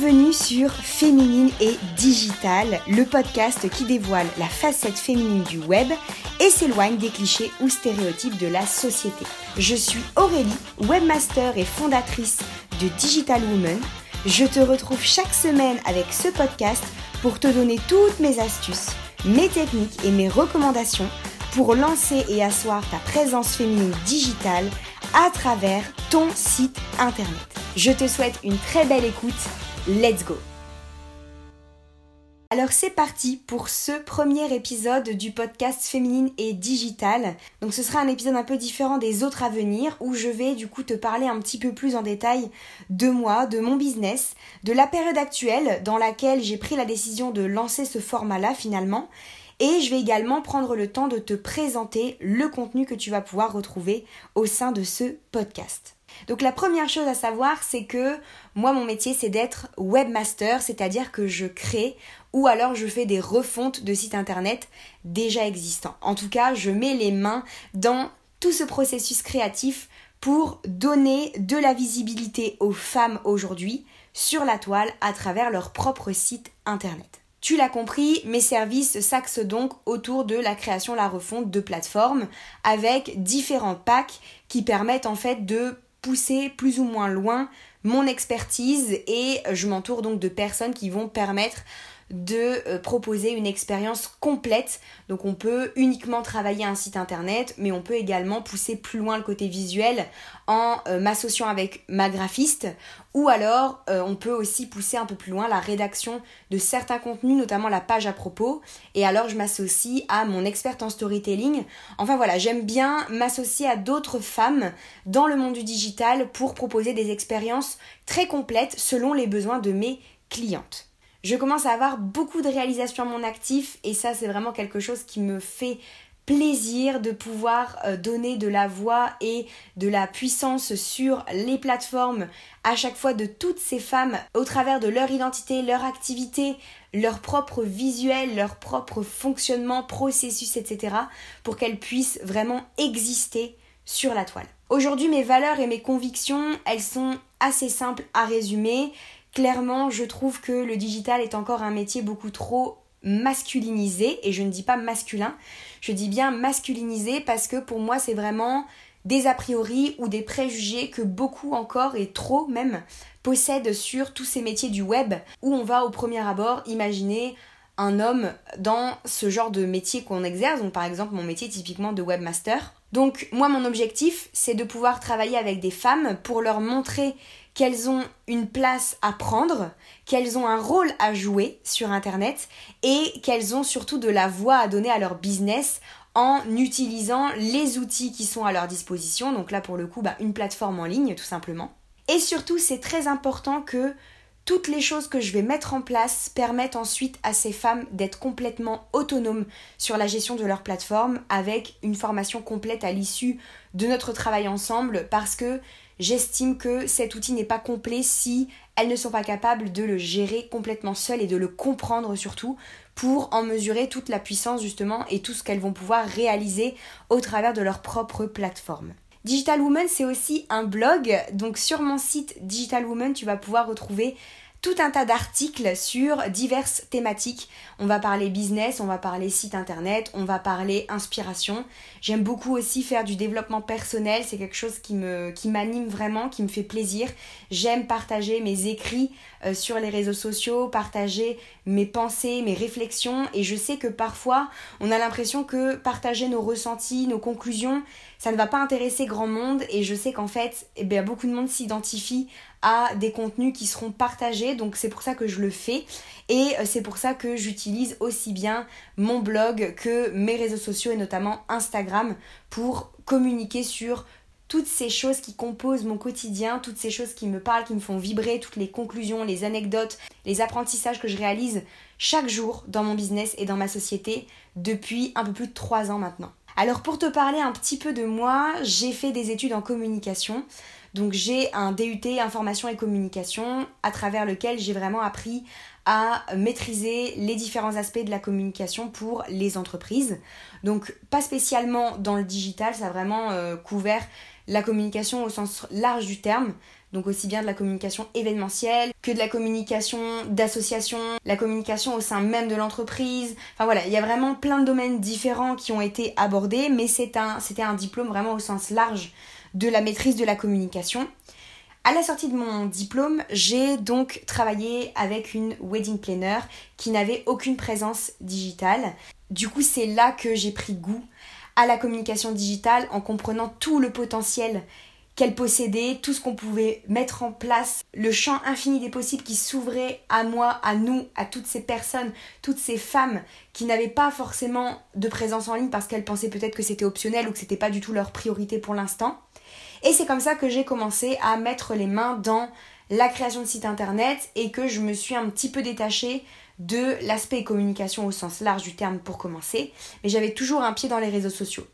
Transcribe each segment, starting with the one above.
Bienvenue sur Féminine et Digital, le podcast qui dévoile la facette féminine du web et s'éloigne des clichés ou stéréotypes de la société. Je suis Aurélie, webmaster et fondatrice de Digital Woman. Je te retrouve chaque semaine avec ce podcast pour te donner toutes mes astuces, mes techniques et mes recommandations pour lancer et asseoir ta présence féminine digitale à travers ton site internet. Je te souhaite une très belle écoute. Let's go alors c'est parti pour ce premier épisode du podcast Féminine et Digital. Donc ce sera un épisode un peu différent des autres à venir où je vais du coup te parler un petit peu plus en détail de moi, de mon business, de la période actuelle dans laquelle j'ai pris la décision de lancer ce format-là finalement. Et je vais également prendre le temps de te présenter le contenu que tu vas pouvoir retrouver au sein de ce podcast. Donc la première chose à savoir, c'est que moi mon métier c'est d'être webmaster, c'est-à-dire que je crée ou alors je fais des refontes de sites internet déjà existants. En tout cas, je mets les mains dans tout ce processus créatif pour donner de la visibilité aux femmes aujourd'hui sur la toile à travers leur propre site internet. Tu l'as compris, mes services s'axent donc autour de la création, la refonte de plateformes avec différents packs qui permettent en fait de pousser plus ou moins loin mon expertise et je m'entoure donc de personnes qui vont permettre de euh, proposer une expérience complète. Donc on peut uniquement travailler un site internet, mais on peut également pousser plus loin le côté visuel en euh, m'associant avec ma graphiste, ou alors euh, on peut aussi pousser un peu plus loin la rédaction de certains contenus, notamment la page à propos, et alors je m'associe à mon experte en storytelling. Enfin voilà, j'aime bien m'associer à d'autres femmes dans le monde du digital pour proposer des expériences très complètes selon les besoins de mes clientes. Je commence à avoir beaucoup de réalisations à mon actif et ça c'est vraiment quelque chose qui me fait plaisir de pouvoir euh, donner de la voix et de la puissance sur les plateformes à chaque fois de toutes ces femmes au travers de leur identité, leur activité, leur propre visuel, leur propre fonctionnement, processus, etc. pour qu'elles puissent vraiment exister sur la toile. Aujourd'hui, mes valeurs et mes convictions, elles sont assez simples à résumer clairement, je trouve que le digital est encore un métier beaucoup trop masculinisé, et je ne dis pas masculin, je dis bien masculinisé parce que pour moi c'est vraiment des a priori ou des préjugés que beaucoup encore et trop même possèdent sur tous ces métiers du web où on va au premier abord imaginer un homme dans ce genre de métier qu'on exerce, donc par exemple mon métier typiquement de webmaster. Donc moi mon objectif c'est de pouvoir travailler avec des femmes pour leur montrer qu'elles ont une place à prendre, qu'elles ont un rôle à jouer sur Internet et qu'elles ont surtout de la voix à donner à leur business en utilisant les outils qui sont à leur disposition. Donc là pour le coup, bah, une plateforme en ligne tout simplement. Et surtout, c'est très important que toutes les choses que je vais mettre en place permettent ensuite à ces femmes d'être complètement autonomes sur la gestion de leur plateforme avec une formation complète à l'issue de notre travail ensemble parce que j'estime que cet outil n'est pas complet si elles ne sont pas capables de le gérer complètement seules et de le comprendre surtout pour en mesurer toute la puissance justement et tout ce qu'elles vont pouvoir réaliser au travers de leur propre plateforme. Digital Woman, c'est aussi un blog. Donc sur mon site Digital Woman, tu vas pouvoir retrouver tout un tas d'articles sur diverses thématiques. On va parler business, on va parler site internet, on va parler inspiration. J'aime beaucoup aussi faire du développement personnel, c'est quelque chose qui me m'anime vraiment, qui me fait plaisir. J'aime partager mes écrits euh, sur les réseaux sociaux, partager mes pensées, mes réflexions et je sais que parfois on a l'impression que partager nos ressentis, nos conclusions, ça ne va pas intéresser grand monde et je sais qu'en fait, eh bien, beaucoup de monde s'identifie à des contenus qui seront partagés, donc c'est pour ça que je le fais et euh, c'est pour ça que j'utilise aussi bien mon blog que mes réseaux sociaux et notamment Instagram pour communiquer sur toutes ces choses qui composent mon quotidien, toutes ces choses qui me parlent, qui me font vibrer, toutes les conclusions, les anecdotes, les apprentissages que je réalise chaque jour dans mon business et dans ma société depuis un peu plus de 3 ans maintenant. Alors pour te parler un petit peu de moi, j'ai fait des études en communication. Donc j'ai un DUT information et communication à travers lequel j'ai vraiment appris à maîtriser les différents aspects de la communication pour les entreprises. Donc pas spécialement dans le digital, ça a vraiment euh, couvert la communication au sens large du terme, donc aussi bien de la communication événementielle que de la communication d'association, la communication au sein même de l'entreprise. Enfin voilà, il y a vraiment plein de domaines différents qui ont été abordés, mais c'est un, c'était un diplôme vraiment au sens large de la maîtrise de la communication. À la sortie de mon diplôme, j'ai donc travaillé avec une wedding planner qui n'avait aucune présence digitale. Du coup, c'est là que j'ai pris goût à la communication digitale en comprenant tout le potentiel qu'elle possédait, tout ce qu'on pouvait mettre en place, le champ infini des possibles qui s'ouvrait à moi, à nous, à toutes ces personnes, toutes ces femmes qui n'avaient pas forcément de présence en ligne parce qu'elles pensaient peut-être que c'était optionnel ou que c'était pas du tout leur priorité pour l'instant. Et c'est comme ça que j'ai commencé à mettre les mains dans la création de sites internet et que je me suis un petit peu détachée de l'aspect communication au sens large du terme pour commencer, mais j'avais toujours un pied dans les réseaux sociaux.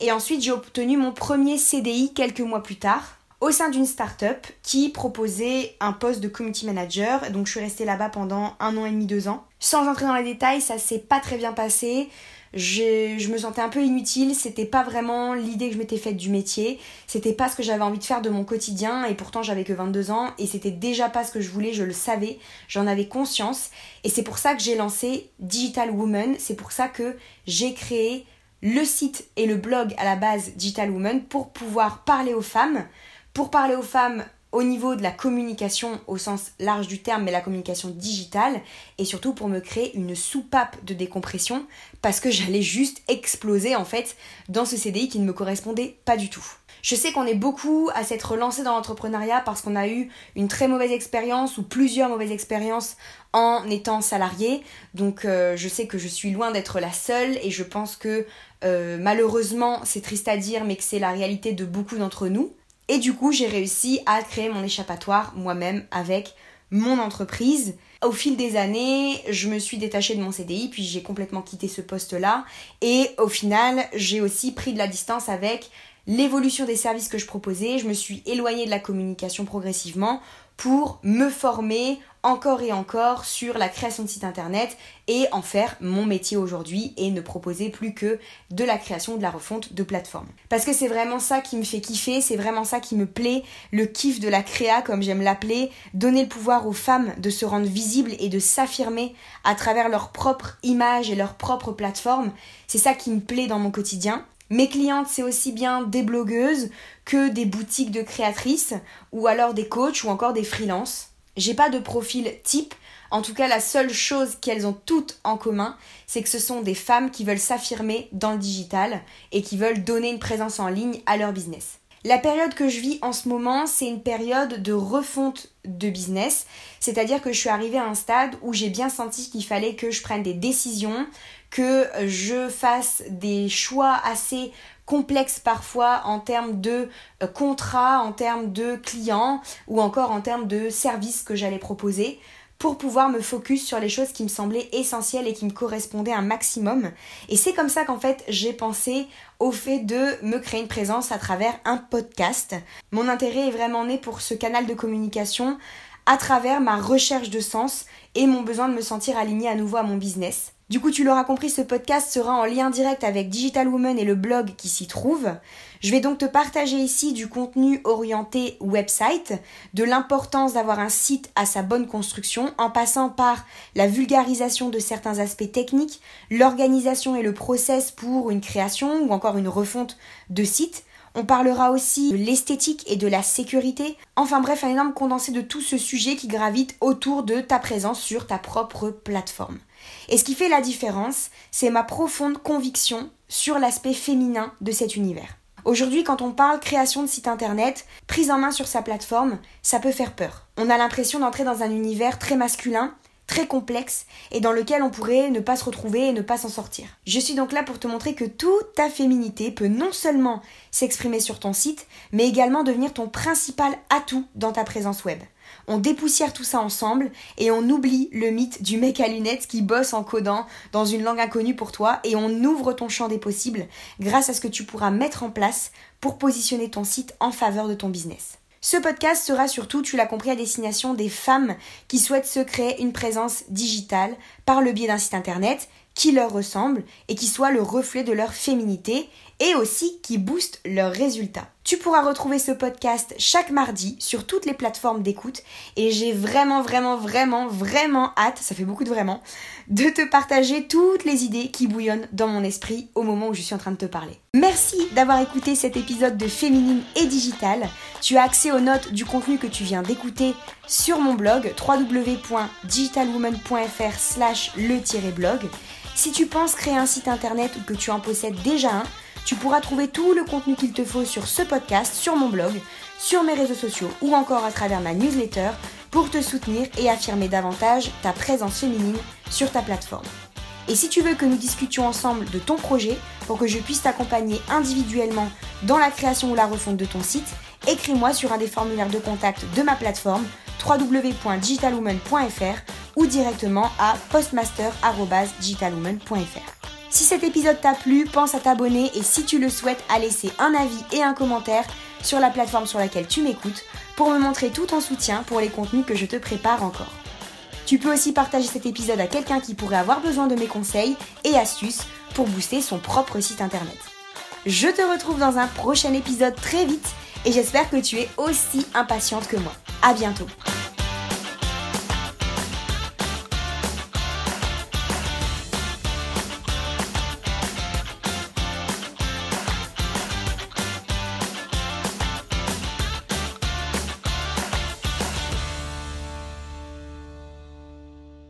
Et ensuite, j'ai obtenu mon premier CDI quelques mois plus tard au sein d'une start-up qui proposait un poste de community manager. Donc, je suis restée là-bas pendant un an et demi, deux ans. Sans entrer dans les détails, ça s'est pas très bien passé. Je, me sentais un peu inutile, c'était pas vraiment l'idée que je m'étais faite du métier, c'était pas ce que j'avais envie de faire de mon quotidien. Et pourtant j'avais que 22 ans. Et c'était déjà pas ce que je voulais, je le savais, j'en avais conscience. Et c'est pour ça que j'ai lancé Digital Woman, c'est pour ça que j'ai créé le site et le blog à la base Digital Woman pour pouvoir parler aux femmes, pour parler aux femmes au niveau de la communication au sens large du terme, mais la communication digitale, et surtout pour me créer une soupape de décompression, parce que j'allais juste exploser en fait dans ce CDI qui ne me correspondait pas du tout. Je sais qu'on est beaucoup à s'être lancé dans l'entrepreneuriat parce qu'on a eu une très mauvaise expérience ou plusieurs mauvaises expériences en étant salarié. Donc euh, je sais que je suis loin d'être la seule et je pense que euh, malheureusement c'est triste à dire mais que c'est la réalité de beaucoup d'entre nous. Et du coup j'ai réussi à créer mon échappatoire moi-même avec mon entreprise. Au fil des années, je me suis détachée de mon CDI, puis j'ai complètement quitté ce poste-là. Et au final, j'ai aussi pris de la distance avec l'évolution des services que je proposais, je me suis éloignée de la communication progressivement pour me former encore et encore sur la création de sites internet et en faire mon métier aujourd'hui et ne proposer plus que de la création, de la refonte de plateformes. Parce que c'est vraiment ça qui me fait kiffer, c'est vraiment ça qui me plaît, le kiff de la créa comme j'aime l'appeler, donner le pouvoir aux femmes de se rendre visibles et de s'affirmer à travers leur propre image et leur propre plateforme. C'est ça qui me plaît dans mon quotidien. Mes clientes, c'est aussi bien des blogueuses que des boutiques de créatrices ou alors des coachs ou encore des freelances. J'ai pas de profil type. En tout cas, la seule chose qu'elles ont toutes en commun, c'est que ce sont des femmes qui veulent s'affirmer dans le digital et qui veulent donner une présence en ligne à leur business. La période que je vis en ce moment, c'est une période de refonte de business, c'est-à-dire que je suis arrivée à un stade où j'ai bien senti qu'il fallait que je prenne des décisions, que je fasse des choix assez complexes parfois en termes de euh, contrats, en termes de clients ou encore en termes de services que j'allais proposer pour pouvoir me focus sur les choses qui me semblaient essentielles et qui me correspondaient un maximum. Et c'est comme ça qu'en fait j'ai pensé au fait de me créer une présence à travers un podcast. Mon intérêt est vraiment né pour ce canal de communication à travers ma recherche de sens et mon besoin de me sentir alignée à nouveau à mon business. Du coup, tu l'auras compris, ce podcast sera en lien direct avec Digital Woman et le blog qui s'y trouve. Je vais donc te partager ici du contenu orienté website, de l'importance d'avoir un site à sa bonne construction, en passant par la vulgarisation de certains aspects techniques, l'organisation et le process pour une création ou encore une refonte de site. On parlera aussi de l'esthétique et de la sécurité. Enfin bref, un énorme condensé de tout ce sujet qui gravite autour de ta présence sur ta propre plateforme. Et ce qui fait la différence, c'est ma profonde conviction sur l'aspect féminin de cet univers. Aujourd'hui, quand on parle création de site internet, prise en main sur sa plateforme, ça peut faire peur. On a l'impression d'entrer dans un univers très masculin, très complexe, et dans lequel on pourrait ne pas se retrouver et ne pas s'en sortir. Je suis donc là pour te montrer que toute ta féminité peut non seulement s'exprimer sur ton site, mais également devenir ton principal atout dans ta présence web. On dépoussière tout ça ensemble et on oublie le mythe du mec à lunettes qui bosse en codant dans une langue inconnue pour toi et on ouvre ton champ des possibles grâce à ce que tu pourras mettre en place pour positionner ton site en faveur de ton business. Ce podcast sera surtout, tu l'as compris, à destination des femmes qui souhaitent se créer une présence digitale par le biais d'un site internet qui leur ressemble et qui soit le reflet de leur féminité et aussi qui booste leurs résultats. Tu pourras retrouver ce podcast chaque mardi sur toutes les plateformes d'écoute et j'ai vraiment vraiment vraiment vraiment hâte, ça fait beaucoup de vraiment, de te partager toutes les idées qui bouillonnent dans mon esprit au moment où je suis en train de te parler. Merci d'avoir écouté cet épisode de Féminine et Digital. Tu as accès aux notes du contenu que tu viens d'écouter sur mon blog www.digitalwoman.fr slash le-blog. Si tu penses créer un site internet ou que tu en possèdes déjà un, tu pourras trouver tout le contenu qu'il te faut sur ce podcast, sur mon blog, sur mes réseaux sociaux ou encore à travers ma newsletter pour te soutenir et affirmer davantage ta présence féminine sur ta plateforme. Et si tu veux que nous discutions ensemble de ton projet pour que je puisse t'accompagner individuellement dans la création ou la refonte de ton site, écris-moi sur un des formulaires de contact de ma plateforme www.digitalwoman.fr ou directement à postmaster.digitalwoman.fr. Si cet épisode t'a plu, pense à t'abonner et si tu le souhaites, à laisser un avis et un commentaire sur la plateforme sur laquelle tu m'écoutes pour me montrer tout ton soutien pour les contenus que je te prépare encore. Tu peux aussi partager cet épisode à quelqu'un qui pourrait avoir besoin de mes conseils et astuces pour booster son propre site internet. Je te retrouve dans un prochain épisode très vite et j'espère que tu es aussi impatiente que moi. À bientôt!